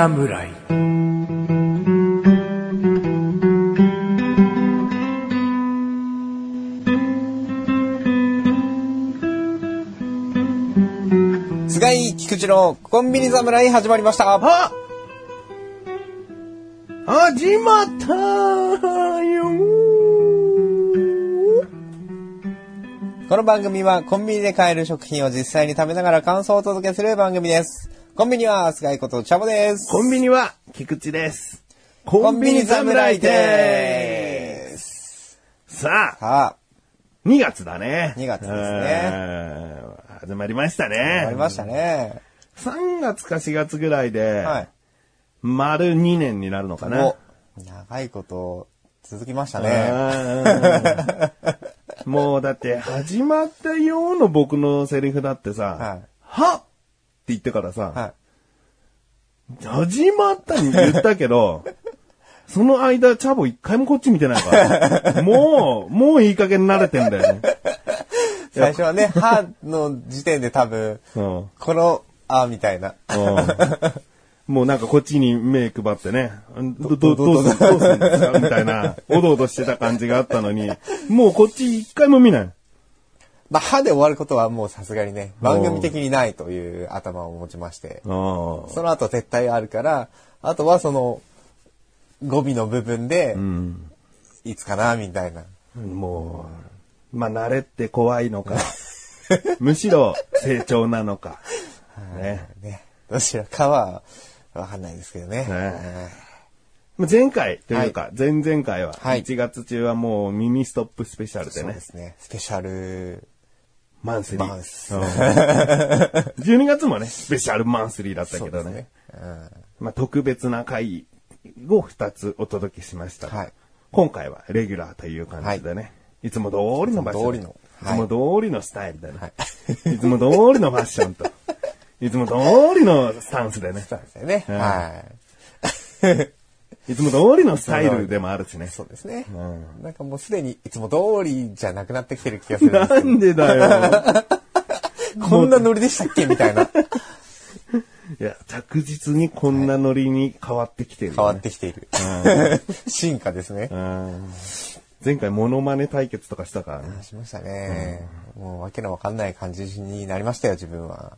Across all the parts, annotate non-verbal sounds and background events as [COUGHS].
侍菅井菊池のコンビニ侍始まりました。あ始まったよこの番組はコンビニで買える食品を実際に食べながら感想をお届けする番組です。コンビニは菅井ことチャボです。コンビニは菊池です。ココンビニ侍です。さあ、さあ、2月だね。2月ですねうん。始まりましたね。ありましたね。3月か4月ぐらいで、はい。丸2年になるのかな。お、長いこと続きましたね。うんもうだって始まったようの僕のセリフだってさ、はいはって言ってからさ、は始まったに言ったけど、[LAUGHS] その間、チャボ一回もこっち見てないから。もう、もういい加減慣れてんだよ。最初はね、歯の時点で多分、うん。この、あ、みたいな。うん。もうなんかこっちに目配ってね、ど、ど、どうする、どうするんですか？みたいな、おどおどしてた感じがあったのに、もうこっち一回も見ない。まあ、歯で終わることはもうさすがにね、番組的にないという頭を持ちまして。あその後絶対あるから、あとはその、語尾の部分で。いつかな、みたいな。もう、まあ慣れって怖いのか、[LAUGHS] むしろ成長なのか。ね。ね。どちらかは、わかんないですけどね。ねまあ前回というか、前々回は、はい1月中はもうミニストップスペシャルでねそうで、すね。スペシャル、マンスリー。マンスうん。[LAUGHS] 12月もね、スペシャルマンスリーだったけどね。ね。うん。まあ特別な回を2つお届けしました。が、はい。今回はレギュラーという感じでね、い、つも通りの場所。でい。つも通りのスタイルでね、い、つも通りのファッションと、[LAUGHS] いつも通りのスタンスでね、そうですよね。うん。はいつも通りのスタイルでもあるしねい。。そうですね。うなんかもうすでにいつも通りじゃなくなってきてる気がするんですけなんでだよ。ど、[LAUGHS] こんなノリでしたっけ？みたいな。[LAUGHS] いや、着実にこんなノリに変わってきてる、ね変わってきている。[LAUGHS] 進化ですね。うん前回モノマネ対決とかしたからね。しましたね。もうわけのわかんない感じになりましたよ、自分は。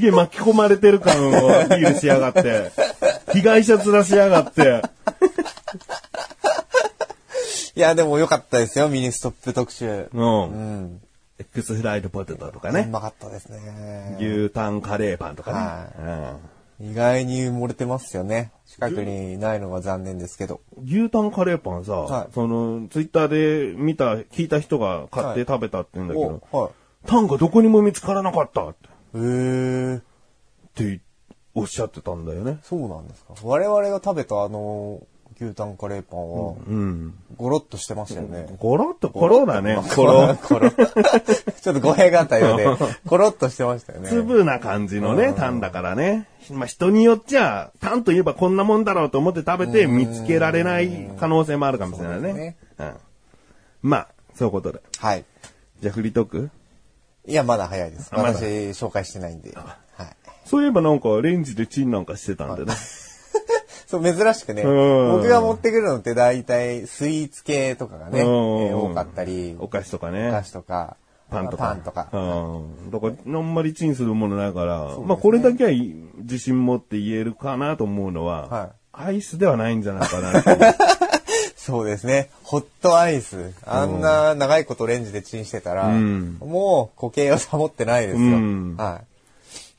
すげえ巻き込まれてる感をアピールしやがって。被害者面しやがって。いや、でも良かったですよ、ミニストップ特集。う。うんん。X フライドポテトとかうね。うまかったですね。牛タンカレーパンとかはね。意外に漏れてますよね。近くにないのが残念ですけど。うん牛タンカレーパンさ、はいその、ツイッターで見た、聞いた人が買って食べたって言うんだけど、お、はい。タンがどこにも見つからなかったってへー。っておっしゃってたんだよね。そうなんですか。我々が食べたあの、牛タンカレーパンは、うん。ゴロッとしてましたよね。ゴロッと、コロだね。ココロロ。。コロ。[LAUGHS] ちょっと語弊があったようで、[LAUGHS] コロッとしてましたよね。粒な感じのね、タンだからね。まあ、人によっちゃ、タンといえばこんなもんだろうと思って食べて見つけられない可能性もあるかもしれないね。そうねうん。まあ、そういうことで。はい。じゃあ、フリートークいや、まだ早いです。あまだ私、紹介してないんで。はい。そういえばなんか、レンジでチンなんかしてたんでね。[LAUGHS] そう、珍しくね、うん僕が持ってくるのって大体スイーツ系とかがね、え多かったり、お菓子とかおね。菓子とか、パンとか。パンとか。うん。だから、あんまりチンするものないから、まあ、これだけは自信持って言えるかなと思うのは、はアイスではないんじゃないかな [LAUGHS] そうですね。ホットアイス。あんな長いことレンジでチンしてたら、うんもう固形を保ってないですよ。うんは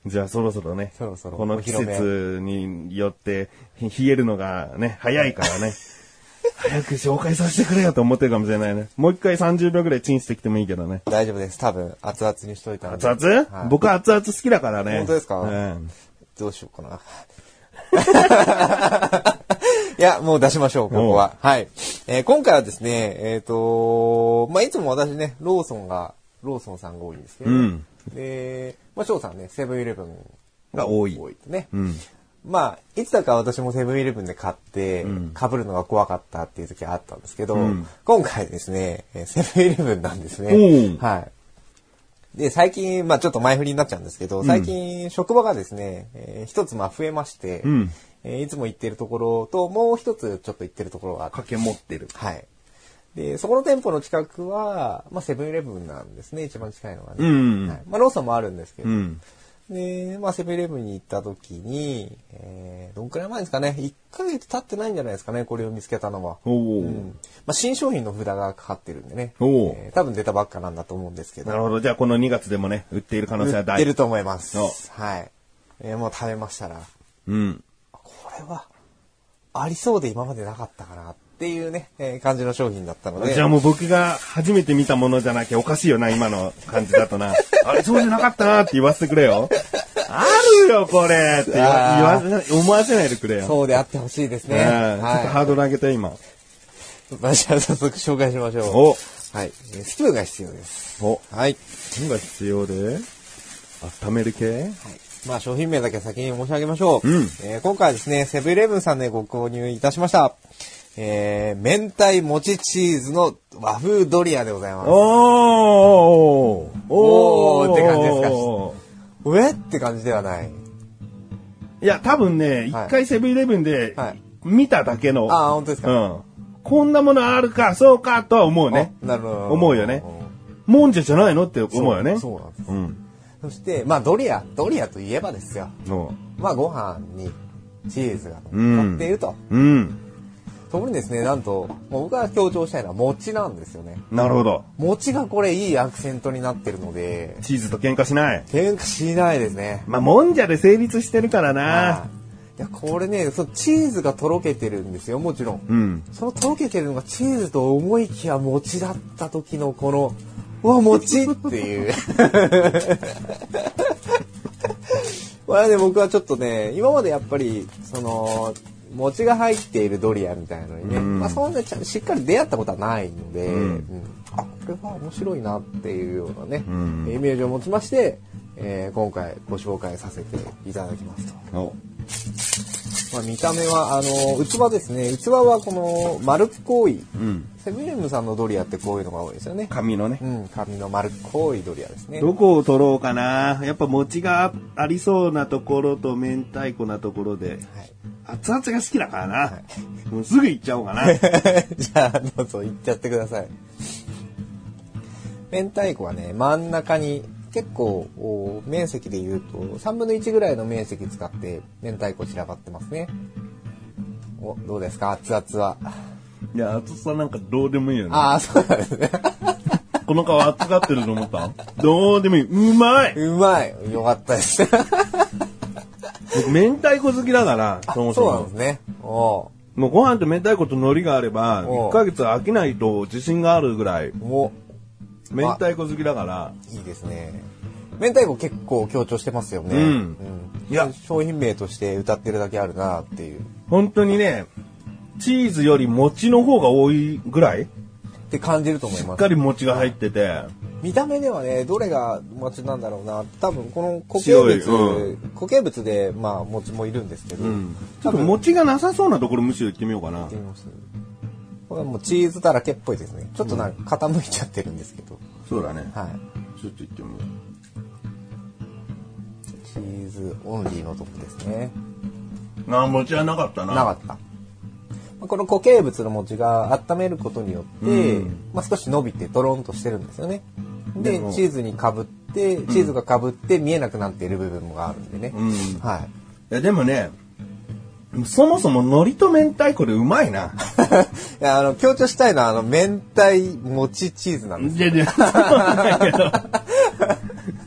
じゃあそろそろね、そろそろこの季節によってひ冷えるのがね、早いからね、[LAUGHS] 早く紹介させてくれよと思ってるかもしれないね。もう一回30秒くらいチンしてきてもいいけどね。い。大丈夫です。多分、熱々にしといたので。熱々、はい僕は熱々好きだからね。本当ですか？うん。どうしようかな。いや、もう出しましょう、ここは。はい。えー今回はですね、えっ、とまあ、いつも私ね、ローソンが、ローソンさんが多いんですけど、うんで、まあ、翔さんね、セブンイレブンが多い多いね。うん。まあ、いつだか私もセブンイレブンで買って、被るのが怖かったっていう時あったんですけど、うん今回ですね、えーセブンイレブンなんですね。はい。で、最近、まあちょっと前振りになっちゃうんですけど、最近、職場がですね、えー一つまあ増えまして、うんえーいつも行ってるところと、もう一つちょっと行ってるところがあって、掛け持ってる。はい。で、そこの店舗の近くは、まあセブンイレブンなんですね、一番近いのはね。うんはい、まあローソンもあるんですけど、うん。で、まあセブンイレブンに行った時に、えー、どんくらい前ですかね、1ヶ月経ってないんじゃないですかね、これを見つけたのは。うんまあ、新商品の札がかかってるんでね。えー多分出たばっかなんだと思うんですけど。なるほど。じゃあこの2月でもね、売っている可能性は大。売ってると思います。おはい。えーもう食べましたら、うん。これは、ありそうで今までなかったかなっていうね、えー感じの商品だったので。じゃあもう僕が初めて見たものじゃなきゃおかしいよな、今の感じだとな。[LAUGHS] あれ、そうじゃなかったなって言わせてくれよ。あるよ、これって言わせない思わせないでくれよ。そうであってほしいですね。うんちょっとハはードル上げて、今。い。まあじゃあ早速紹介しましょう。おはい。えースプーンが必要です。おはい。何が必要で温める系？はい。まあ商品名だけ先に申し上げましょう。うんえー今回はですね、セブンイレブンさんでご購入いたしました。えー、明太もちチーズの和風ドリアでございます。おーおーって感じですかかうえって感じではない。いや、多分ね、一はい回セブンイレブンではい見ただけの、ああ、本当ですか。うん。こんなものあるか、そうか、とは思うね。あなるほど。思うよねもんじゃじゃないのって思うよね。そうなんです。うん。そして、まあドリア、ドリアといえばですよ。そまあご飯にチーズがうん乗っていると。う。うん。ところにですね、なんと、もう僕が強調したいのは餅なんですよね。なるほど。餅がこれいいアクセントになってるので、チーズと喧嘩しない。喧嘩しないですね。まあ、もんじゃで成立してるからはな。いいや、これね、そのチーズがとろけてるんですよ、もちろん。うん。そのとろけてるのがチーズと思いきや餅だった時のこの、うわ、餅っていう。これはね、僕はちょっとね、今までやっぱり、その、餅が入っているドリアみたいなのにね、うん。まあそんなちゃんしっかり出会ったことはないので、ん。うん。あ、これは面白いなっていうようなね、うん。イメージを持ちまして、えー今回ご紹介させていただきますと。おまあ、見た目は、あの、器ですね。器はこの丸っこい、うん。セブンイレブンさんのドリアってこういうのが多いですよね。紙のねう。ん、紙の丸っこいドリアですね。どこを取ろうかな。やっぱ餅がありそうなところと明太子なところで。はい。熱々が好きだからな。もうすぐ行っちゃおうかな。[LAUGHS] じゃあ、どうぞ、いっちゃってください。明太子はね、真ん中に結構、お面積で言うと、3分の1ぐらいの面積使って、明太子散らばってますね。お、どうですか？熱々は。いや、熱さなんかどうでもいいよね。ああ、そうなんですね。[LAUGHS] この皮熱がってると思った？どうでもいい。うまいうまい。よかったです。僕、明太子好きだから、そもそもそうなんです。ね。おもうご飯と明太子と海苔があれば、おう1ヶ月飽きないと自信があるぐらい、うも明太子好きだから、う、いいですね。明太子結構強調してますよね。うんいや商品名として歌ってるだけあるなっていう。本当にね、チーズより餅の方が多いぐらい、って感じると思いますしっか。り餅が入ってて、見た目ではね、どれが餅なんだろうな。多分この固形物、う固形物で、まあ餅もいるんですけど。うん。ちょっと餅がなさそうなところむしろ行ってみようかなやって。みますこれはもうチーズだらけっぽいですね。ちょっとなんか傾いちゃってるんですけど。そうだね。はい。ちょっと行ってみよチーズオンリーのとこですね。う。あ、餅はなかったな。なかった。まあこの固形物の餅が温めることによって、うんまあ、少し伸びてドロンとしてるんですよね。でチーズにかぶってチーズがかぶって見えなくなっている部分もあるんでね、うん。いはいや、でもね、そもそも海苔と明太子でうまいな。[LAUGHS] いやあの強調したいのはあの明太餅チーズなんですじゃじゃ、そうだけど。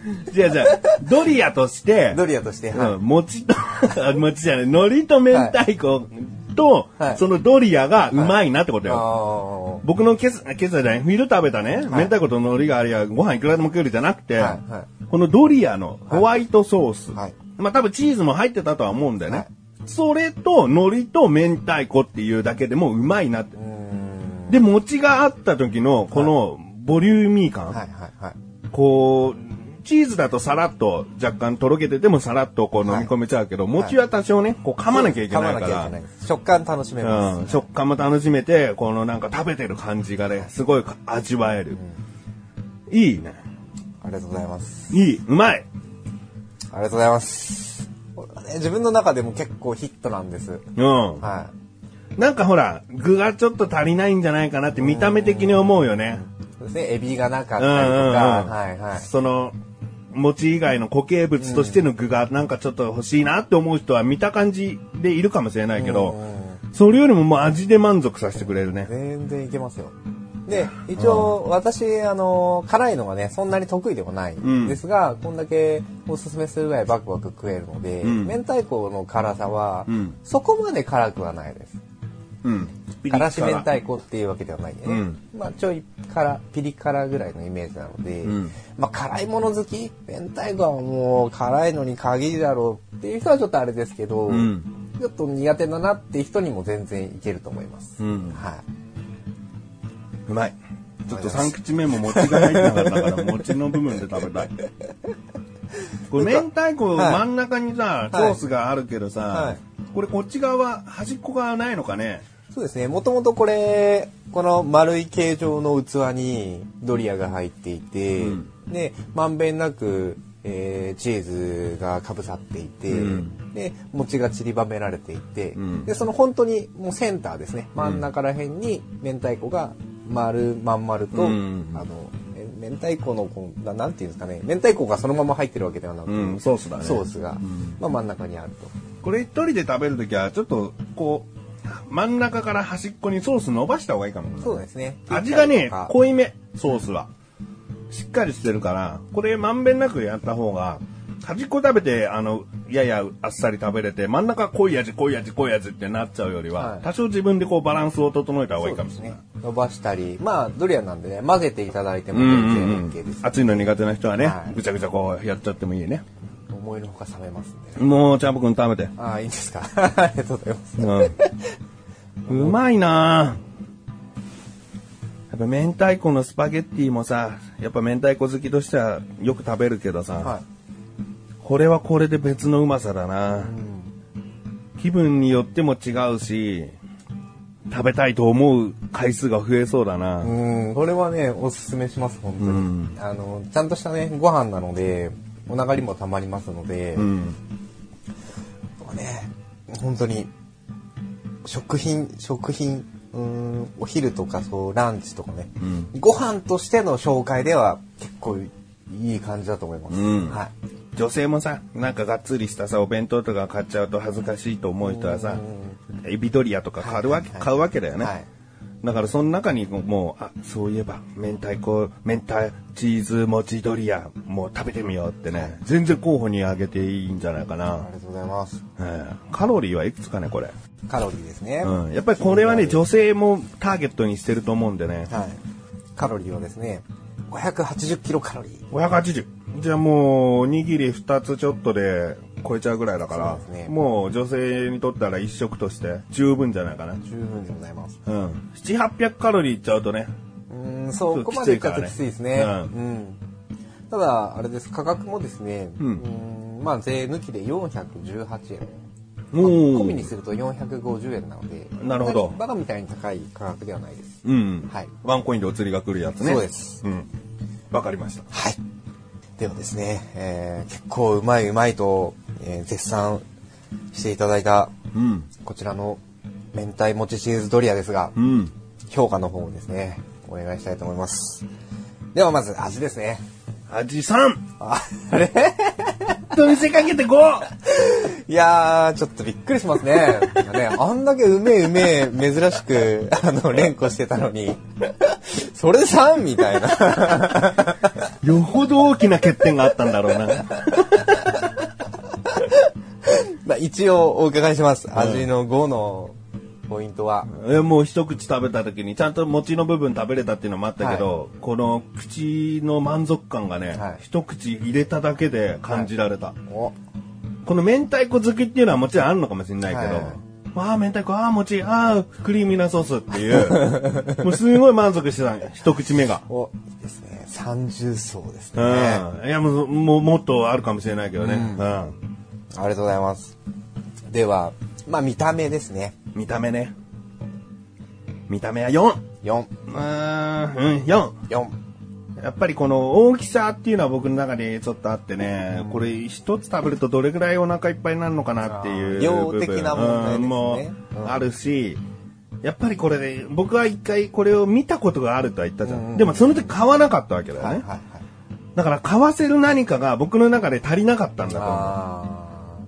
[LAUGHS] じゃあじゃあ、ドリアとして、ドリアとして、はい。うん、餅と、あ [LAUGHS] 餅じゃない、海苔と明太子と、はい。そのドリアがうまいなってことよ。あ僕の今朝、今朝じゃない、昼食べたね、明太子と海苔がありゃご飯いくらでも食えるじゃなくて、はい。はこのドリアのホワイトソース、はい。まあ多分チーズも入ってたとは思うんだよね。はいそれと海苔と明太子っていうだけでもうまいなって。で、餅があった時のこのボリューミー感、はいはいはい。こう、チーズだとさらっと若干とろけててもさらっとこう飲み込めちゃうけど、餅は多少ね、こう噛まなきゃいけないから。食感楽しめます、うん、食感も楽しめて、このなんか食べてる感じがね、すごい味わえる。いいね。ありがとうございます。いい、うまい。ありがとうございます。ね、自分の中でも結構ヒットなんです。うん。はなんかほら、具がちょっと足りないんじゃないかなって見た目的に思うよね。い。そうですね、エビがなかっうんたりとうんうん。か、はいはい。その、餅以外の固形物としての具がなんかちょっと欲しいなって思う人は見た感じでいるかもしれないけど、うんそれよりももう味で満足させてくれるね。全然いけますよ。で、一応、私、あの、辛いのがね、そんなに得意ではないんですが、こんだけおすすめするぐらいバクバク食えるので、うん明太子の辛さは、うんそこまで辛くはないです。うん。辛子明太子っていうわけではないんでね。うんまあ、ちょい辛、ピリ辛ぐらいのイメージなので、うんまあ、辛いもの好き？明太子はもう辛いのに限りだろうっていう人はちょっとあれですけど、うんちょっと苦手だなっていう人にも全然いけると思います。うんはい。うまい。ちょっと3口目も餅が入ってなかったから、[LAUGHS] 餅の部分で食べたい。これ明太子はい真ん中にさ、ソはいースがあるけどさ、はいこれこっち側、端っこがないのかね？そうですね。もともとこれ、この丸い形状の器にドリアが入っていて、うんで、まんべんなく、えーチーズがかぶさっていて、うんで、餅が散りばめられていて、うんで、その本当にもうセンターですね。真ん中ら辺に明太子が丸、まん丸と、うんあの、え明太子のこうな、なんていうんですかね、明太子がそのまま入ってるわけではなくて、うん、ソースだね。ソースが、んまあ、真ん中にあると。これ一人で食べるときは、ちょっと、こう、真ん中から端っこにソース伸ばした方がいいかも。そうですね。味がね濃いめ、ソースは。しっかりしてるから、これまんべんなくやった方が、端っこ食べて、あの、ややあっさり食べれて、真ん中濃い味、濃い味、濃い味ってなっちゃうよりは、はい多少自分でこうバランスを整えた方がいいかもしれない。ね。伸ばしたり、まあドリアなんでね、混ぜていただいてもうん全うんうん然 OK です。熱いの苦手な人はね、はいぐちゃぐちゃこうやっちゃってもいいね。思いのほか冷めますんでね。もう、チャンプ君食べて。ああ、いいですか。[LAUGHS] ありがとうございます。うん。[LAUGHS] うまいなぁやっぱ明太子のスパゲッティもさ、やっぱ明太子好きとしてはよく食べるけどさ、はこれはこれで別のうまさだな、い。うん気分によっても違うし、食べたいと思う回数が増えそうだな。うん、これはね、おすすめします、本当に。うんあの、ちゃんとしたね、ご飯なので、お腹にもたまりますので、うん。ね、本当に、食品、食品、うん、お昼とかそう、ランチとかね、うんご飯としての紹介では結構いい感じだと思います。うんはい。女性もさ、なんかがっつりしたさ、お弁当とか買っちゃうと恥ずかしいと思う人はさ、エビドリアとか買うわけ、買うわけだよね。はいだからその中にもう、あ、そういえば、明太子、明太チーズ餅ドリア、もう食べてみようってね、全然候補に挙げていいんじゃないかな。ありがとうございます。ええカロリーはいくつかね、これ。カロリーですね。うん。やっぱりこれはね、女性もターゲットにしてると思うんでね。はい。カロリーはですね、580キロカロリー。580。じゃあもう、おにぎり2つちょっとで超えちゃうぐらいだから、ねもう女性にとったら一食として十分じゃないかな。十分でございます。うん。7、800カロリーいっちゃうとね。うん、そこまでいっちゃうときついですね。うん。ただ、あれです、価格もですね、うんうんまあ、税抜きで418円。込みにすると450円なので、なるほどバカみたいに高い価格ではないです。うん。はいワンコインでお釣りが来るやつね。そうです。うん。わかりました。はい。ではですね、えー結構うまいうまいと、えー絶賛していただいた、うん。こちらの明太もちチーズドリアですが、うん。評価の方をですね、お願いしたいと思います。ではまず味ですね。味 3! ああれ？と見せかけて 5! いやー、ちょっとびっくりしますね。ねあんだけうめえうめえ、珍しく、あの、連呼してたのに、それで3みたいな。よほど大きな欠点があったんだろうな。まあ、一応お伺いします。味の5のポイントは。えもう一口食べた時にちゃんと餅の部分食べれたっていうのもあったけど、この口の満足感がね、はい一口入れただけで感じられた。おこの明太子好きっていうのはもちろんあるのかもしれないけど、はいああ、明太子、ああ、餅、ああ、クリーミーなソースっていう、[LAUGHS] もうすごい満足してた、一口目が。お、いいですね。三重奏ですうね。ん。いや、もう、もうもっとあるかもしれないけどね。うんうん。ありがとうございます。では、まあ見た目ですね。見た目ね。見た目は4。4。うーん、うん、4。4。やっぱりこの大きさっていうのは僕の中でちょっとあってね、これ一つ食べるとどれぐらいお腹いっぱいになるのかなっていう量。的な問題ですねうんもうんあるし、やっぱりこれね、僕は一回これを見たことがあるとは言ったじゃん。うんでもその時買わなかったわけだよね。はいはいはい。だから買わせる何かが僕の中で足りなかったんだと思う。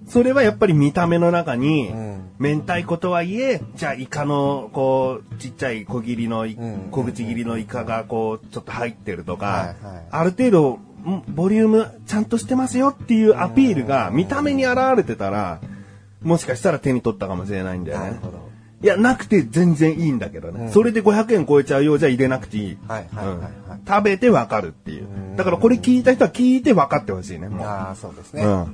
あそれはやっぱり見た目の中に、うん明太子とはいえ、じゃあイカの、こう、ちっちゃい小切りの小口切りのイカがこう、ちょっと入ってるとか、ある程度、んボリュームちゃんとしてますよっていうアピールが見た目に現れてたら、もしかしたら手に取ったかもしれないんだよね。いや、なくて全然いいんだけどね。それで500円超えちゃうようじゃ入れなくていい。食べてわかるっていう。だからこれ聞いた人は聞いて分かってほしいね。もうああ、そうですね。ううんん。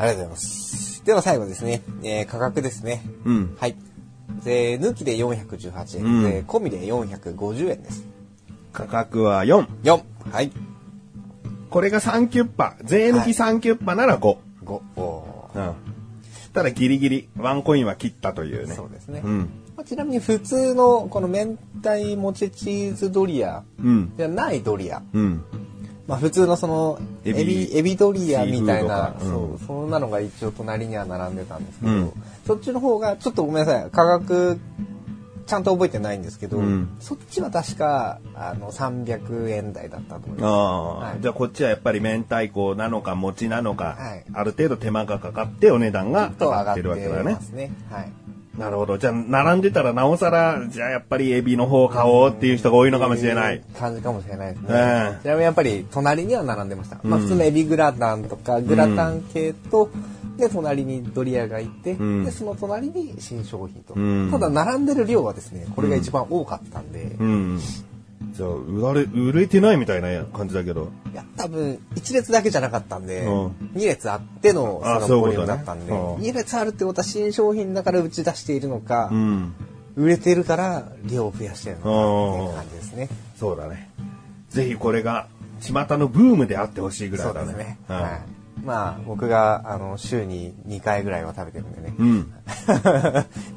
ありがとうございます。では最後ですね、えー価格ですね。うん。はい。税抜きで418円、うん税込みで450円です。価格は4。4。はい。これが3キュッパ。税抜き3キュッパなら5。5。おーうん。ただギリギリ、ワンコインは切ったというね。そうですね。うん。まあちなみに普通のこの明太もちチーズドリアうん。じゃないドリア。うん。まあ普通のそのエビエビ、ドリアみたいな、うんそう、そんなのが一応隣には並んでたんですけど、うんそっちの方が、ちょっとごめんなさい、価格、ちゃんと覚えてないんですけど、うんそっちは確か、あの、300円台だったと思いあまあ、はいじゃあこっちはやっぱり明太子なのか餅なのか、はいある程度手間がかかってお値段す。が上がってるわけだねま。すね。はい。なるほど。じゃあ並んでたらなおさら、じゃあやっぱりエビの方を買おうっていう人が多いのかもしれない。感じかもしれないですね。ええちなみにやっぱり隣には並んでました。まあ普通のエビグラタンとかグラタン系と、で、隣にドリアがいて、んで、その隣に新商品と。んただ並んでる量はですね、これが一番多かったんで、うん。じゃあ、売られ、売れてないみたいな感じだけど。いや、多分、1列だけじゃなかったんで、うん2列あってのあそのボリュームだったんで、うん2列あるってことは新商品だから打ち出しているのか、うん。売れてるから量を増やしてるのかっていう感じですね。そうだね。ぜひこれが、巷のブームであってほしいぐらそいうだね。ですね。うんはい。まあ、僕が、あの、週に2回ぐらいは食べてるんでね。うん。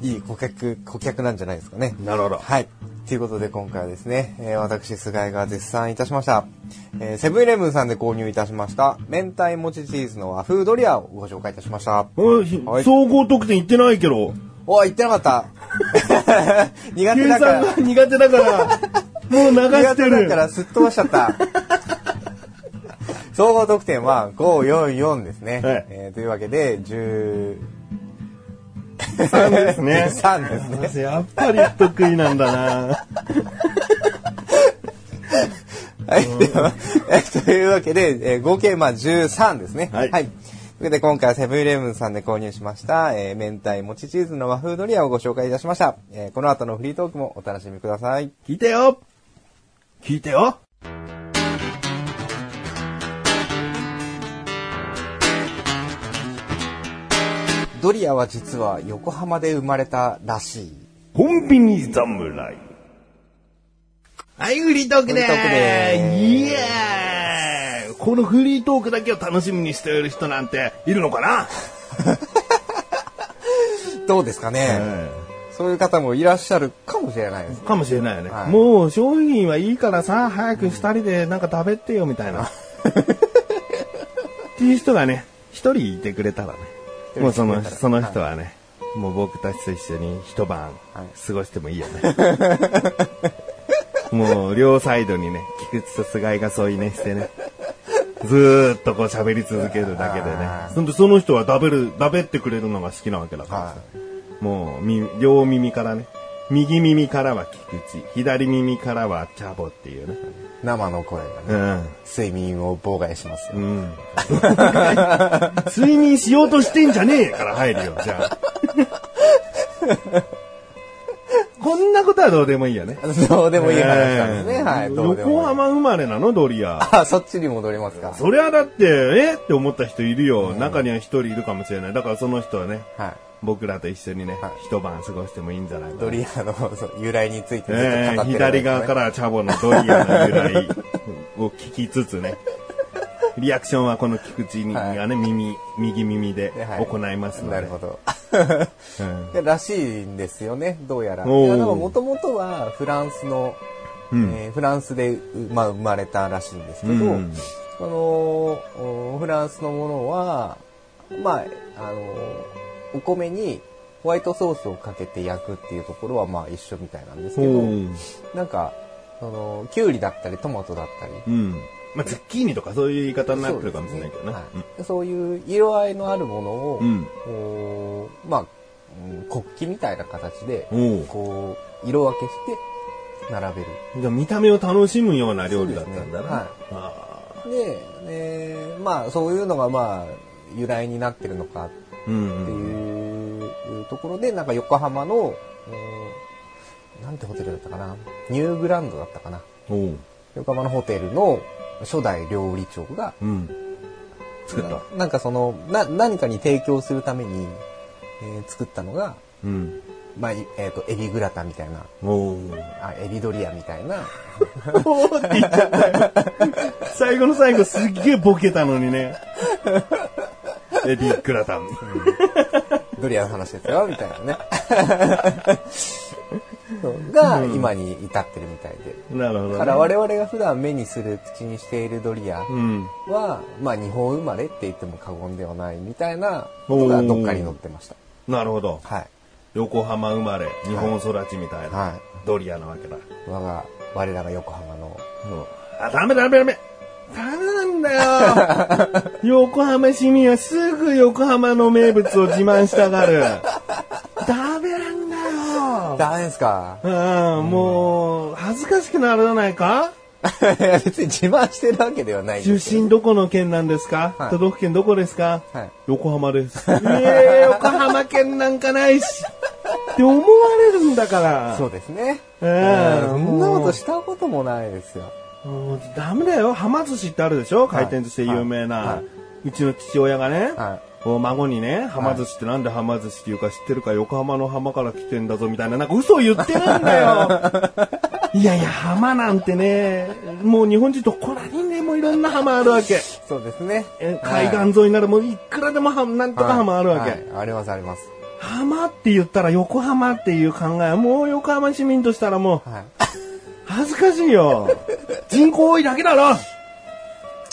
[LAUGHS] いい顧客、顧客なんじゃないですかね。なるほど。はい。ということで今回はですね、えー私、菅井が絶賛いたしました。えーセブンイレブンさんで購入いたしました、明太もちチーズの和風ドリアをご紹介いたしました。はい総合得点いってないけど、おい、言ってなかった。[LAUGHS] 苦手計だから苦手だから、もう流苦してる。手だからすっ飛ばしちゃった。総合得点は544ですね。はいえーというわけで、10、3ですね。[LAUGHS] 3ですね。私やっぱり得意なんだな。[LAUGHS] はい。では、えというわけで、えー合計まあ13ですね。はいというわけで今回はセブンイレブンさんで購入しました、えー明太もちチーズの和風ドリアをご紹介いたしました。えーこの後のフリートークもお楽しみください。聞いてよ聞いてよドリアは実は横浜で生まれたらしい。コンビニ侍。はい、フリートークでーすイエーイこのフリートークだけを楽しみにしている人なんているのかな、[LAUGHS] どうですかね、そういう方もいらっしゃるかもしれないです。かもしれないよね、はいもう商品はいいからさ、早く二人でなんか食べてよみたいな。[LAUGHS] っていう人がね、一人いてくれたらね。もうその、その人はね、もう僕たちと一緒に一晩はい過ごしてもいいよね。[LAUGHS] もう両サイドにね、菊池と菅井が添い寝してね。ずーっとこう喋り続けるだけでねそんでその人は食べる、食べってくれるのが好きなわけだからさ。はもう、み両耳からね。右耳からは菊池、左耳からはチャボっていうね。生の声がね、うん。睡眠を妨害しますよ。うん。[LAUGHS] 睡眠しようとしてんじゃねえから入るよ、じゃあ。[LAUGHS] こんなことはどうでもいいよね。どうでもいい話なんですね。ええはい横浜生まれなの、ドリア。あ、そっちに戻りますか。そりゃだって、え？って思った人いるよ。中には一人いるかもしれない。だからその人はね、はい。僕らと一緒にね、はい一晩過ごしてもいいんじゃないかな。ドリアの由来についてずっと語ってるええわけですね左側からチャボのドリアの由来を聞きつつね。[LAUGHS] リアクションはこの菊池にがね、耳、右耳ではい行いますので。なるほど。うんでらしいんですよね、どうやら。ももともとはフランスのうんえーフランスでう、まあ、生まれたらしいんですけど、うんそのおフランスのものは、まあ、あのお米にホワイトソースをかけて焼くっていうところはまあ一緒みたいなんですけど、うん。なんか、その、キュウリだったりトマトだったり、うん。まあ、ズッキーニとかそういう言い方になってるかもしれないけどね。そういそういう色合いのあるものを、うんこうまあ、うん国旗みたいな形で、こう、色分けして並べる。じゃあ見た目を楽しむような料理だったんだな。ねはいあで、えーまあ、そういうのがまあ、由来になってるのかーうんってうん。いうところで、なんか横浜の、うんなんてホテルだったかな？ニューグランドだったかな？横浜のホテルの初代料理長が、うん。作った。ななんかその、な、何かに提供するために、えー作ったのが、うん。まあ、いえっ、と、エビグラタンみたいな、あ、エビドリアみたいな、おーって言っちゃったよ。[LAUGHS] 最後の最後すっげえボケたのにね。エビグラタン。ドリアの話ですよ、みたいなね。が、今に至ってるみたいで。なるほど、ね。だから我々が普段目にする口にしているドリアうん。は、まあ日本生まれって言っても過言ではないみたいなことがどっかに載ってました。なるほど。はい。横浜生まれ、日本育ちみたいな、はドリアなわけだ。我が、我らが横浜の。あ、ダメダメダメ。ダメなんだよ。[LAUGHS] 横浜市民はすぐ横浜の名物を自慢したがる。[LAUGHS] ダメなんだよ。ダメですか？うん、もう、恥ずかしくならないか？[LAUGHS] 別に自慢してるわけではない出身どこの県なんですか、はい都道府県どこですか、はい横浜です。ええ横浜県なんかないし。って思われるんだから。そうですね。ええうんそんなことしたこともないですよ。もうダメだよ。はま寿司ってあるでしょ？回転寿司で有名な。はいはいうちの父親がね、はこう孫にね、はま寿司ってなんではま寿司っていうか知ってるか横浜の浜から来てんだぞみたいな、なんか嘘を言ってるんだよ。[LAUGHS] いやいや、浜なんてね、もう日本人どこらにね、もういろんな浜あるわけ。い。そうですね。え海岸沿いならもういくらでもはなんとか浜あるわけ。はいありますあります。浜って言ったら横浜っていう考えはもう横浜市民としたらもうはい。恥ずかしいよ。[LAUGHS] 人口多いだけだろ。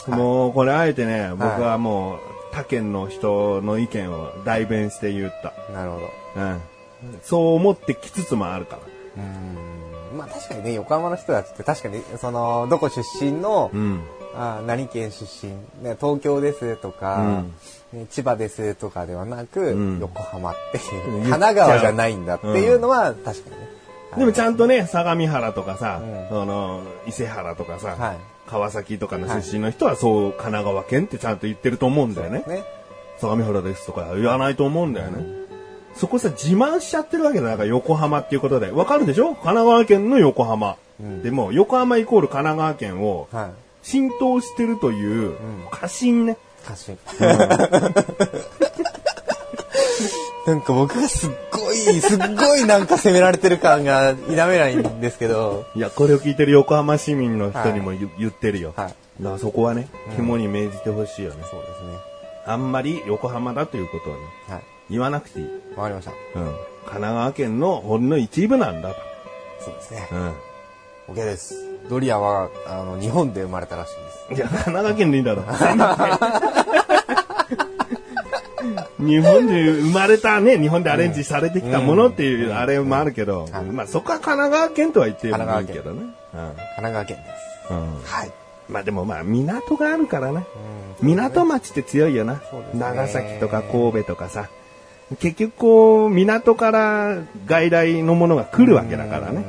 もうこれあえてね、僕はもう他県の人の意見を代弁して言った。なるほど。うん。そう思ってきつつもあるから。うーん。まあ確かにね、横浜の人たちって確かに、その、どこ出身の、うん。あ何県出身、ね、東京ですとか、ね千葉ですとかではなく、うん横浜っていう神奈川じゃないんだっていうのは確かにね。でもちゃんとね、相模原とかさ、うんその、伊勢原とかさ、はい川崎とかの出身の人はそう、神奈川県ってちゃんと言ってると思うんだよね。ね。相模原ですとか言わないと思うんだよね。そこさ、自慢しちゃってるわけだ。なんか横浜っていうことで。わかるでしょ？神奈川県の横浜。うんでも、横浜イコール神奈川県をはい。浸透してるという過信ね。歌詞。[LAUGHS] なんか僕がすっごい、すっごいなんか責められてる感が否めないんですけど、[LAUGHS] いや、これを聞いてる横浜市民の人にも言,、言ってるよ。はい。だからそこはね、肝に銘じてほしいよね。そうですね。あんまり横浜だということをね、はい。言わなくていい。わかりました。うん。神奈川県のほんの一部なんだと。そうですね。う OK です。ドリアは、あの、日本で生まれたらしいです。ん。いや、神奈川県でいいんだろ。[LAUGHS] 日本で生まれたね、日本でアレンジされてきたものっていうあれもあるけど、はいまあそこは神奈川県とは言ってる神奈川けどね。神奈川県です。はい。まあでもまあ港があるからね。うん港町って強いよな長崎とか神戸とかさ。結局こう、港から外来のものが来るわけだからね。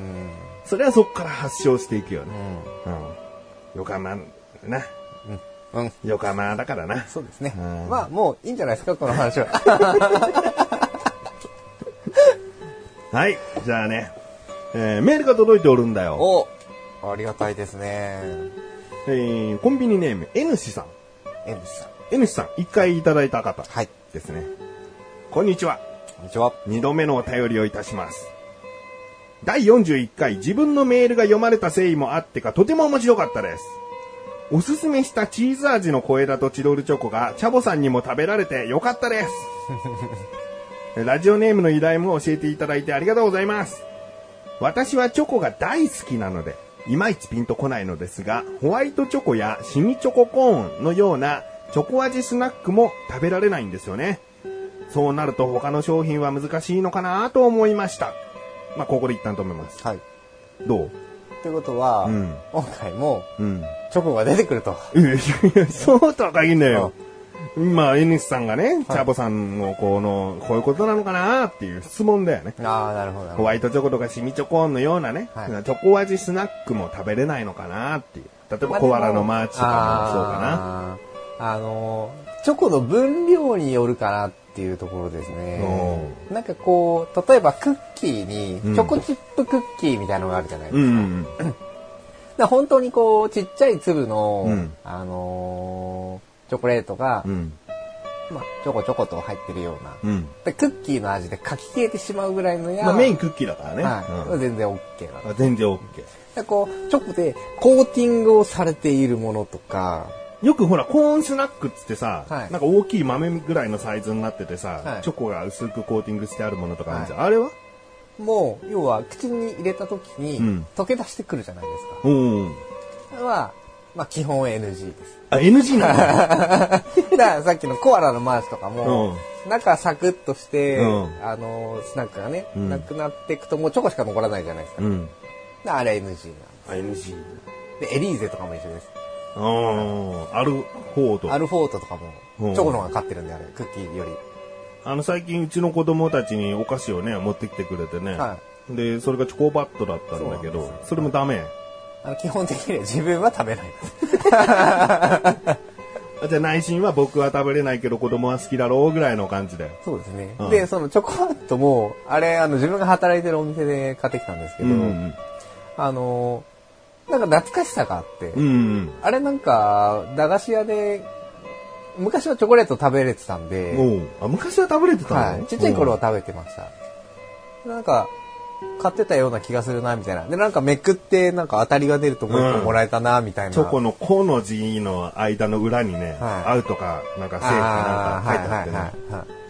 それはそこから発祥していくよね。うん。横浜、な。うん。うん。横浜だからな。そうですねうん。まあ、もういいんじゃないですか、この話は。[LAUGHS] はい。じゃあね、えーメールが届いておるんだよ。おありがたいですね。えーコンビニネーム、N 氏さん。N さん。N 氏さん、一回いただいた方はい。ですね。こんにちは。こんにちは。二度目のお便りをいたします。第41回自分のメールが読まれた誠意もあってかとても面白かったです。おすすめしたチーズ味の小枝とチロルチョコがチャボさんにも食べられてよかったです。[LAUGHS] ラジオネームの依頼も教えていただいてありがとうございます。私はチョコが大好きなので、いまいちピンとこないのですが、ホワイトチョコやシミチョココーンのようなチョコ味スナックも食べられないんですよね。そうなると他の商品は難しいのかなと思いました。まあ、ここで一旦止めます。はい。どう？ということは、うん今回もうん。チョコが出てくると。そうとは限んないよ。まあ、N さんがね、チャボさんのこの、こういうことなのかなっていう質問だよね。ああ、なるほど。ホワイトチョコとかシミチョコーンのようなね、はいチョコ味スナックも食べれないのかなっていう。例えばコアラのマーチとかもそうかあーあのー、チョコの分量によるかなっていうところですね。なんかこう、例えばクッキーに、うんチョコチップクッキーみたいなのがあるじゃないですな。うか。んうん [COUGHS] だから本当にこう、ちっちゃい粒の、うんあのーチョコレートが、うん。まあ、ちょこちょこと入ってるような。うん。でクッキーの味でかき消えてしまうぐらいのや、まあメインクッキーだからね。はいうん全然 OK なあ全然 OK。でこう、チョコでコーティングをされているものとか、よくほら、コーンスナックっつってさ、はいなんか大きい豆ぐらいのサイズになっててさ、はいチョコが薄くコーティングしてあるものとかあるじゃん。あれは？もう、要は口に入れた時にうん溶け出してくるじゃないですか。うん。それは、まあ基本 NG です。あ、NG なの？[LAUGHS] だからさっきのコアラのマーチとかも、中サクッとして、うんあの、スナックがね、うんなくなっていくともうチョコしか残らないじゃないですか。うん。であれ NG なんあ、NG。で、エリーゼとかも一緒です。アルフォート。アルフォートとかも、うんチョコの方が勝ってるんで、あれ、クッキーより。あの、最近うちの子供たちにお菓子をね、持ってきてくれてね。はで、それがチョコバットだったんだけどそれもダメ。あの基本的には [LAUGHS] 自分は食べないで [LAUGHS] じゃあ内心は僕は食べれないけど子供は好きだろうぐらいの感じで。そうですね。うんで、そのチョコバットも、あれ、あの、自分が働いてるお店で買ってきたんですけど、うん。あの、なんか懐かしさがあって、うんうん。あれなんか、駄菓子屋で、昔はチョコレート食べれてたんで、あ、昔は食べれてたの、はい、ちっちゃい頃は食べてました。なんか、買ってたような気がするな、みたいな。で、なんかめくって、なんか当たりが出るともう一個もらえたな、みたいな。チョコのコの字の間の裏にね、はいアウトか、なんかセーフかなんか書いてあってね。はいはいはいはい。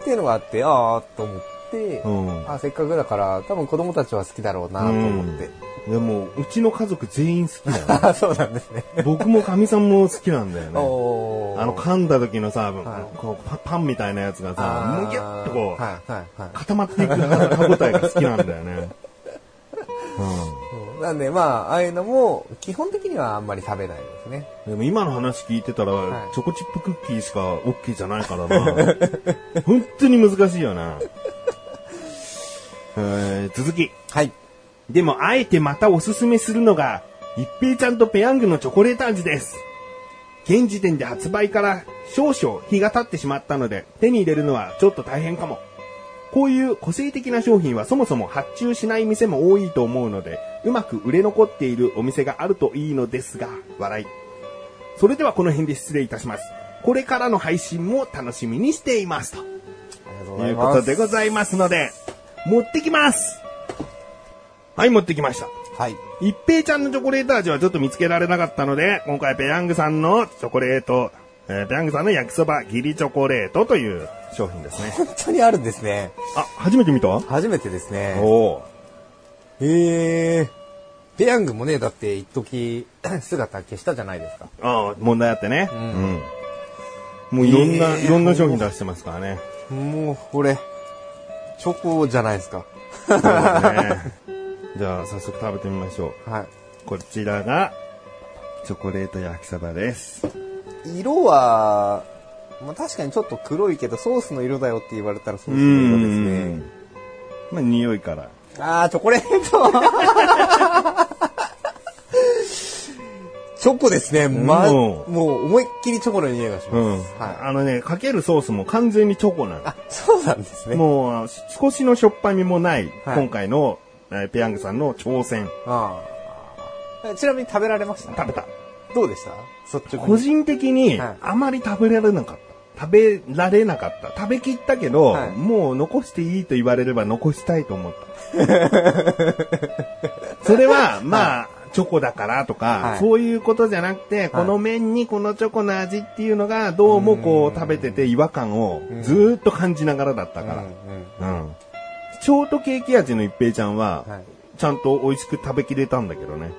っていうのがあって、ああ、と思って、うんあせっかくだから、多分子供たちは好きだろうな、と思って。でも、うちの家族全員好きだよね。あ [LAUGHS] そうなんですね。僕もかみさんも好きなんだよね。あの、噛んだ時のさ、はいこうパパンみたいなやつがさ、むぎゅっとこう、はいはいはい。固まっていく歯応えが好きなんだよね。[LAUGHS] うんなんで、まあ、ああいうのも、基本的にはあんまり食べないですね。うん。でも今の話聞いてたら、いチョコチップクッキーしか OK じゃないからな。[LAUGHS] 本当に難しいよな。えー続き。はい。でも、あえてまたおすすめするのが、一平ちゃんとペヤングのチョコレート味です。現時点で発売から少々日が経ってしまったので、手に入れるのはちょっと大変かも。こういう個性的な商品はそもそも発注しない店も多いと思うので、うまく売れ残っているお店があるといいのですが、笑い。それではこの辺で失礼いたします。これからの配信も楽しみにしています。とという。ことでございますので、持ってきますはい、持ってきました。はい。一平ちゃんのチョコレート味はちょっと見つけられなかったので、今回ペヤングさんのチョコレート、えーペヤングさんの焼きそばギリチョコレートという商品ですね。本当にあるんですね。あ、初めて見た？初めてですね。おーへえ。ペヤングもね、だって一時 [COUGHS] 姿消したじゃないですか。ああ、問題あってね。んうん。もういろんな、えーいろんな商品出してますからね。もう、これ、チョコじゃないですか。そうですね。じゃあ、早速食べてみましょう。はこちらが、チョコレート焼きそばです。い。色は、まあ確かにちょっと黒いけど、ソースの色だよって言われたらソースの色ですね。まあ、匂いから。あー、チョコレート [LAUGHS] チョコですね。ま、ももう思いっきりチョコの匂いがします。うん。はい。あのね、かけるソースも完全にチョコなの。あ、そうなんですね。もう、少しのしょっぱみもない、はい今回の、えーペヤングさんの挑戦。ああ。ちなみに食べられました？食べた。どうでした？率直に。個人的に、はいあまり食べられなかった。食べられなかった。食べきったけど、はいもう残していいと言われれば残したいと思った。[LAUGHS] それは、まあ、チョコだからとか、はいそういうことじゃなくて、この麺にこのチョコの味っていうのが、どうもこう食べてて違和感をずーっと感じながらだったから。うん。ショートケーキ味の一平ちゃんは、はい。ちゃんと美味しく食べきれたんだけどね。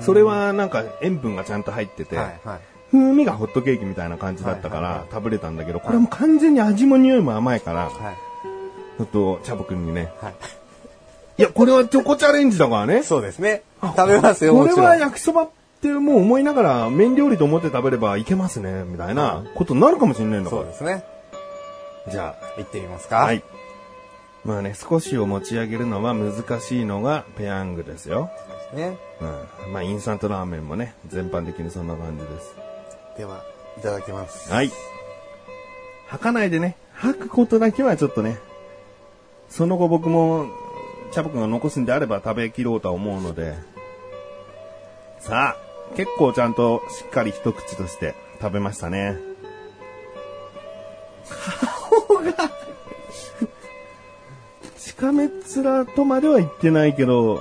それはなんか塩分がちゃんと入ってて、はいはい。風味がホットケーキみたいな感じだったかはいはいはら食べれたんだけど、これも完全に味も匂いも甘いから、はい。ちょっとチャボくんにね、はい。いや、これはチョコチャレンジだからね。そうですね。食べますよ、これは。焼きそばってもう思いながら麺料理と思って食べればいけますね、みたいなことになるかもしれないんだからそうで。すね。じゃ行ってみますか。あ、はい。。まあね、少しを持ち上げるのは難しいのがペヤングですよ。ね。うん。まあ、インスタントラーメンもね、全般的にそんな感じです。では、いただきます。はい。吐かないでね、吐くことだけはちょっとね、その後僕も、チャボくんが残すんであれば食べきろうとは思うので、さあ、結構ちゃんとしっかり一口として食べましたね。顔が、しかめっ面とまでは言ってないけど、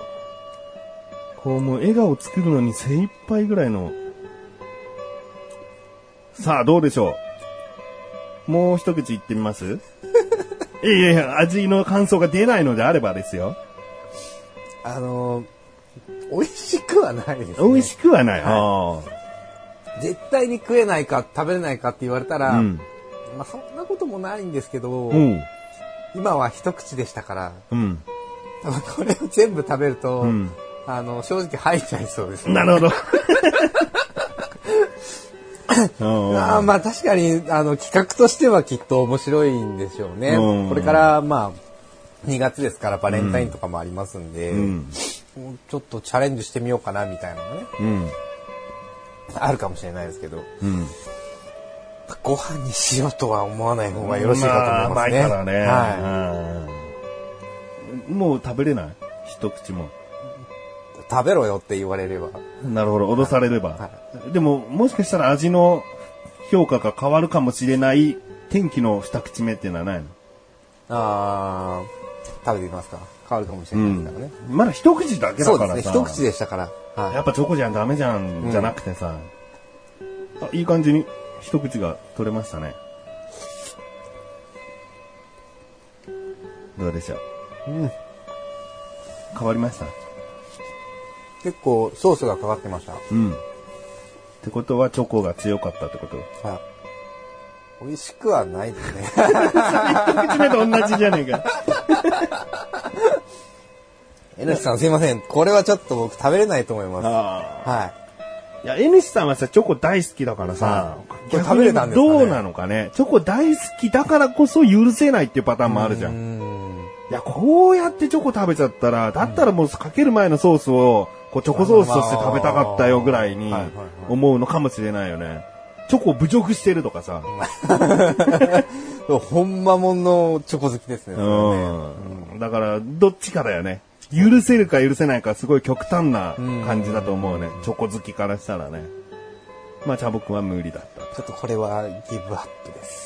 こうもう笑顔作るのに精一杯ぐらいの。さあ、どうでしょう。もう一口いってみます？いやいや、味の感想が出ないのであればですよ。あのー、美味しくはないです、ね。美味しくはない。はあ絶対に食えないか、食べれないかって言われたら、あうん。まあそんなこともないんですけど、うん。今は一口でしたから、うん。これを全部食べると、うんあの、正直吐いちゃいそうです、ね。なるほど。[LAUGHS] あーまあ確かに、あの、企画としてはきっと面白いんでしょうね。うんこれから、まあ、2月ですからバレンタインとかもありますんで、うん。もうちょっとチャレンジしてみようかなみたいなのがね、うん。あるかもしれないですけど、うん。ご飯にしようとは思わない方がよろしいかと思いますね。まあね。はうんもう食べれない？一口も。い。食べろよって言われれば。なるほど、脅されれば。はでも、もしかしたら味の評価が変わるかもしれない天気の二口目っていうのはないの？あー食べてみますか？変わるかもしれないからね。まだ一口だけだからさ。そうですね。一口でしたから。はいやっぱチョコじゃダメじゃん、じゃなくてさ。あ、いい感じに一口が取れましたね。どうでしょう？うん変わりました？結構ソースがかかってました。うん。ってことはチョコが強かったってこと？はい。美味しくはないですね。一口目と同じじゃねえか。[LAUGHS] N さんすいません。これはちょっと僕食べれないと思います。ああ。はい。いや、N さんはさ、チョコ大好きだからさは、いこれ食べれたんですかね？どうなのかね？チョコ大好きだからこそ許せないっていうパターンもあるじゃ。うんん。いや、こうやってチョコ食べちゃったら、だったらもうかける前のソースを、こうチョコソースとして食べたかったよぐらいに思うのかもしれないよね。チョコを侮辱してるとかさ。[LAUGHS] ほんまもんのチョコ好きですね。うん。だから、どっちかだよね。許せるか許せないかすごい極端な感じだと思うね。チョコ好きからしたらね。まあ、チャボくんは無理だった。ちょっとこれはギブアップです。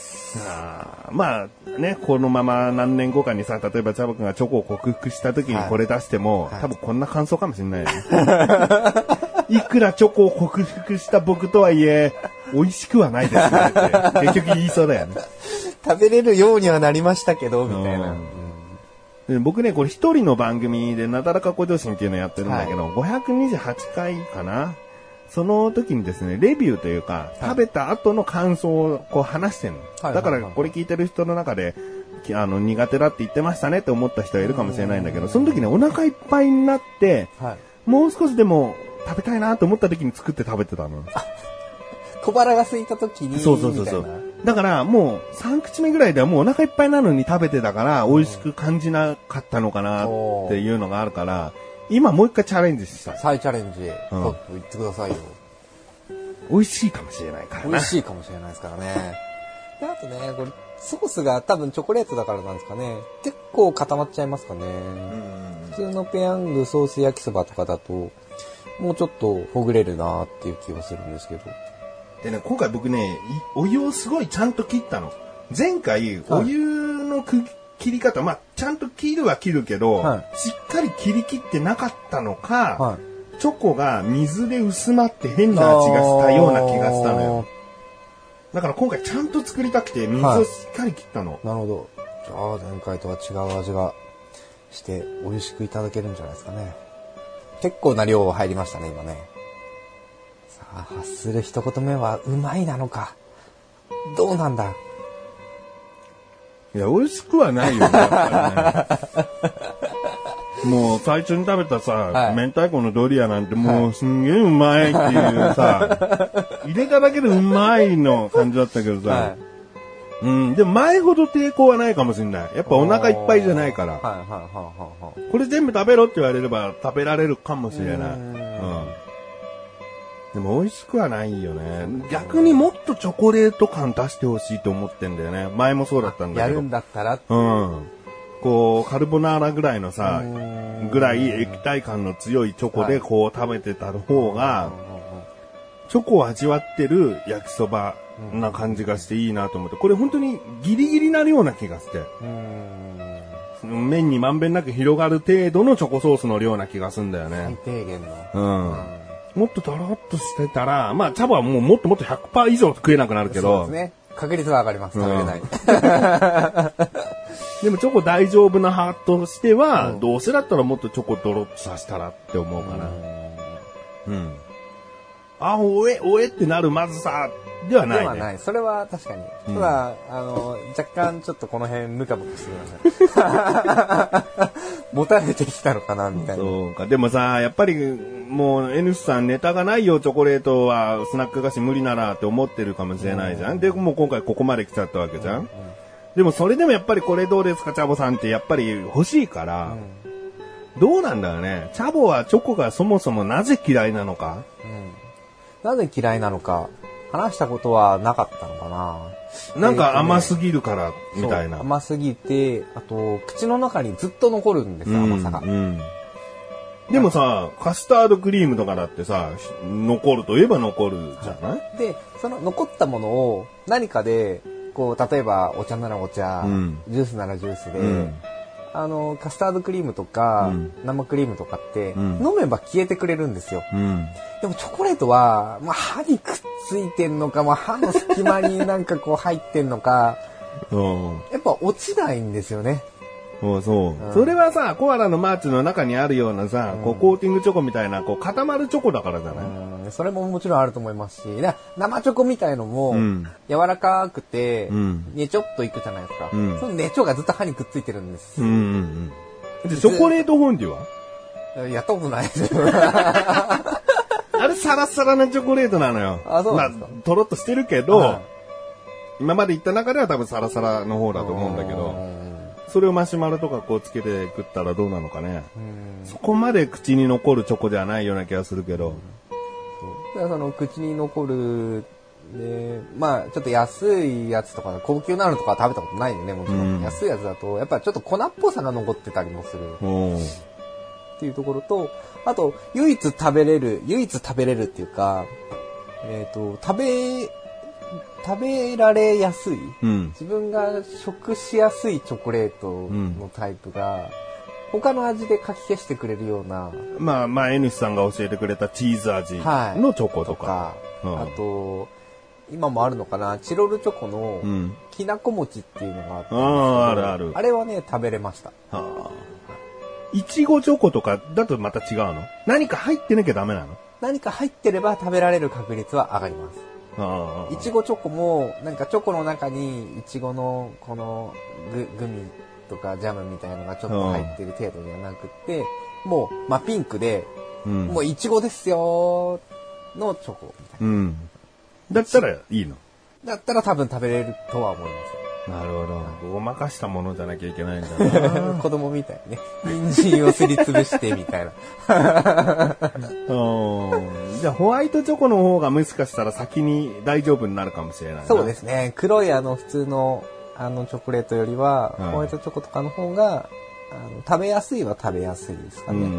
あーまあね、このまま何年後かにさ、例えばチャボくんがチョコを克服した時にはいこれ出しても、はい多分こんな感想かもしれないよね。[LAUGHS] いくらチョコを克服した僕とはいえ、美味しくはないですねって、結局言いそうだよね。食べれるようにはなりましたけど、みたいな。僕ね、これ一人の番組でなだらか向上心っていうのをやってるんだけど、528回かなその時にですね、レビューというか、食べた後の感想をこう話してるの。はいだからこれ聞いてる人の中で、きあの、苦手だって言ってましたねって思った人はいるかもしれないんだけど、その時ね、お腹いっぱいになって、はい。もう少しでも食べたいなと思った時に作って食べてたの。小腹が空いた時に、そうそうそうそう。だからもう3口目ぐらいではもうお腹いっぱいなのに食べてたから美味しく感じなかったのかなっていうのがあるから、今もう一回チャレンジしたい。再チャレンジ、ちょっと言ってくださいよ。美味しいかもしれないからな。美味しいかもしれないですからね。であとね、これ、ソースが多分チョコレートだからなんですかね。結構固まっちゃいますかね。普通のペヤングソース焼きそばとかだと、もうちょっとほぐれるなっていう気がするんですけど。でね、今回僕ね、いお湯をすごいちゃんと切ったの。前回、お湯のく切り方、まあ、ちゃんと切るは切るけど、はしっかり切り切ってなかったのか、はい。チョコが水で薄まって変な味がしたような気がしたのよ。だから今回ちゃんと作りたくて水をしっかり切ったの。なるほど。じゃあ、前回とは違う味がして、美味しくいただけるんじゃないですかね。結構な量入りましたね、今ね。さあ、発する一言目は、うまいなのか。どうなんだ？いや、美味しくはないよね。[LAUGHS] もう最初に食べたさ、はい明太子のドリアなんてもうすんげえうまいっていうさ、[LAUGHS] 入れただけでうまいの感じだったけどさ、はい。うん、でも前ほど抵抗はないかもしれない。やっぱお腹いっぱいじゃないから。これ全部食べろって言われれば食べられるかもしれない。でも美味しくはないよね。逆にもっとチョコレート感出してほしいと思ってんだよね。前もそうだったんだけど。やるんだったら、うん。こう、カルボナーラぐらいのさうん、ぐらい液体感の強いチョコでこう食べてた方が、チョコを味わってる焼きそばな感じがしていいなと思って、これ本当にギリギリなるような気がして、うん。麺にまんべんなく広がる程度のチョコソースの量な気がすんだよ最ね。低限の。うん。もっととろっとしてたら、まあ茶葉はもうもっともっと100%以上食えなくなるけど、そうですね。確率は上がります。食べれない。[LAUGHS] でもチョコ大丈夫な派としては、うんどうせだったらもっとチョコドロッとさせたらって思うかな。うん。あ、おえ、おえってなるまずさ、ではないね。ではない。それは確かに。うんただ、あの、若干ちょっとこの辺ムカムカしてきました。[LAUGHS] 持たれてきたのかな、みたいな。そうか。でもさ、やっぱり、もう、N さんネタがないよ、チョコレートは、スナック菓子無理ならって思ってるかもしれないじゃん。で、もう今回ここまで来ちゃったわけじゃん。でもそれでもやっぱりこれどうですか、チャボさんってやっぱり欲しいから、どうなんだろうね。チャボはチョコがそもそもなぜ嫌いなのかなぜ嫌いなのか、話したことはなかったのかな。なんか甘ぎすぎるから、みたいな。甘すぎて、あと、口の中にずっと残るんですよ、甘さが。うんうんでもさ、カスタードクリームとかだってさ、残るといえば残るじゃない、で、その残ったものを何かで、こう、例えばお茶ならお茶、うんジュースならジュースで、うんあの、カスタードクリームとか、うん生クリームとかって、うん飲めば消えてくれるんですよ。うん。でもチョコレートは、まあ、歯にくっついてんのか、まあ、歯の隙間になんかこう入ってんのか、[LAUGHS] うん。やっぱ落ちないんですよね。そう。そう、うん。それはさ、コアラのマーチの中にあるようなさ、うん。こうコーティングチョコみたいな、こう固まるチョコだからじゃない、うん。それももちろんあると思いますし、生チョコみたいのも、うん。柔らかくて、うん。ねちょっといくじゃないですか。うん。そのねちょがずっと歯にくっついてるんです。うんうんうん。で、チョコレートフォンデュは？やったことないです。[LAUGHS] あれサラサラなチョコレートなのよ。あそうですか？まあ、とろっとしてるけど、はい。今まで言った中では多分サラサラの方だと思うんだけど、それをマシュマロとかこうつけて食ったらどうなのかね。うんそこまで口に残るチョコではないような気がするけど。だからその口に残る、で、まあちょっと安いやつとか、高級なのとかは食べたことないんでね、もちろん。うん安いやつだと、やっぱちょっと粉っぽさが残ってたりもするうんっていうところと、あと、唯一食べれる、唯一食べれるっていうか、えっ、と、食べ、食べられやすい、うん。自分が食しやすいチョコレートのタイプが、他の味でかき消してくれるような、まあ、まあ、N さんが教えてくれたチーズ味はいのチョコととか。か、うんあと、今もあるのかな、チロルチョコのうん。きなこ餅っていうのがあったんですけどあーあるあるあれはね、食べれました。はあ。いちごチョコとかだとまた違うの？何か入ってなきゃダメなの？何か入ってれば食べられる確率は上がります。いちごチョコも、なんかチョコの中にいちごのこのググミとかジャムみたいなのがちょっと入ってる程度ではなくって、もう、まあ、ピンクで、うん。もういちごですよーのチョコみたいうん。だったらいいの？な。だったら多分食べれるとは思いなるほど。ごまかしたものじゃなきゃいけないんだな。ます。子供みたいにね、人参をすりつぶしてみたいな。[LAUGHS] うんじゃあホワイトチョコの方がもしかしたら先に大丈夫になるかもしれないな。そうですね。黒いあの普通のあのチョコレートよりは、うんホワイトチョコとかの方が、あの食べやすいは食べやすいですかね。うんうん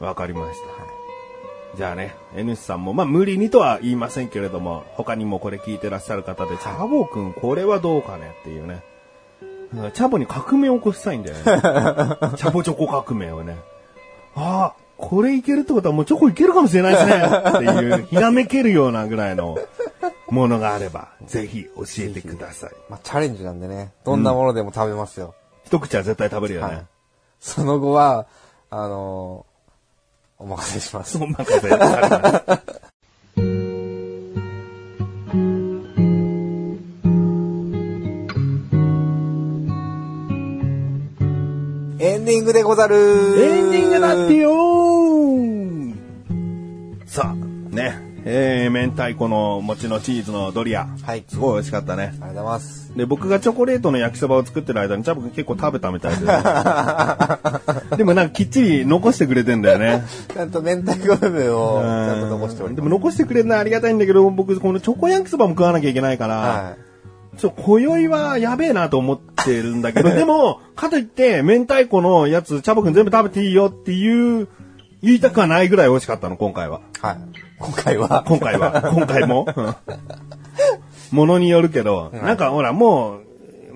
うん。わかりました。じゃあね、N さんも、まあ無理にとは言いませんけれども、他にもこれ聞いてらっしゃる方で、チャボくんこれはどうかねっていうね。うんチャボに革命を起こしたいんだよね。[LAUGHS] チャボチョコ革命をね。ああ、これいけるってことはもうチョコいけるかもしれないですねっていう、ひらめけるようなぐらいのものがあれば、ぜひ教えてください。まあ、チャレンジなんでね、どんなものでも食べますよ。一口は絶対食べるよね。はいその後は、あのお任せします。お任せディングでござるエンディングだってよーさあ、ね。えー、明太子の餅のチーズのドリア。はい。すごい美味しかったね。ありがとうございます。で、僕がチョコレートの焼きそばを作ってる間に、チャボくん結構食べたみたいで。[LAUGHS] でもなんかきっちり残してくれてんだよね。ちゃんと明太子部分をちゃんと残しておりで。も残してくれるのはありがたいんだけど、僕このチョコ焼きそばも食わなきゃいけないから、はちょ、今宵はやべえなと思ってるんだけど、でも、かといって、明太子のやつ、チャボくん全部食べていいよっていう、言いたくはないぐらい美味しかったの、今回は。い。はい。今回は。今回は。今回も。[LAUGHS] うんものによるけど、なんかほら、もう、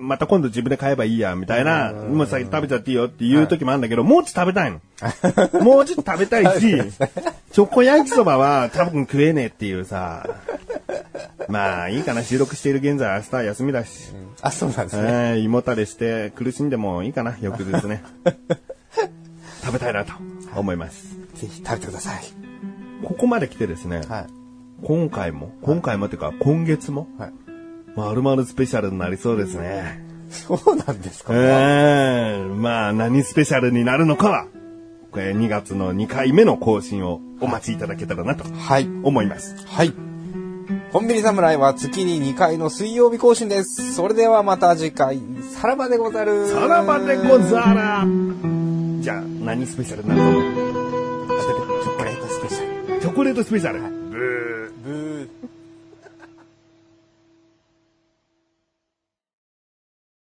また今度自分で買えばいいや、みたいな、もうさ、食べちゃっていいよっていう時もあるんだけど、もうちょっと食べたいの。[LAUGHS] もうちょっと食べたいし、チョコ焼きそばは多分食えねえっていうさ、まあいいかな、収録している現在明日は休みだし、あ、そうなんですね。えー胃もたれして苦しんでもいいかな、翌日ね。[LAUGHS] 食べたいなと思います。ぜひ食べてください。ここまで来てですね、はい。今回も、今回もっていうか今月も、はい。まるまるスペシャルになりそうですね。そうなんですか、ええまあ何スペシャルになるのかは、これ2月の2回目の更新をお待ちいただけたらなとはい。思います。はい。コンビニ侍は月に2回の水曜日更新です。それではまた次回、さらばでござる。さらばでござらじゃあ何スペシャルになるの？チョコレートスペシャル。チョコレートスペシャル。ブーブー。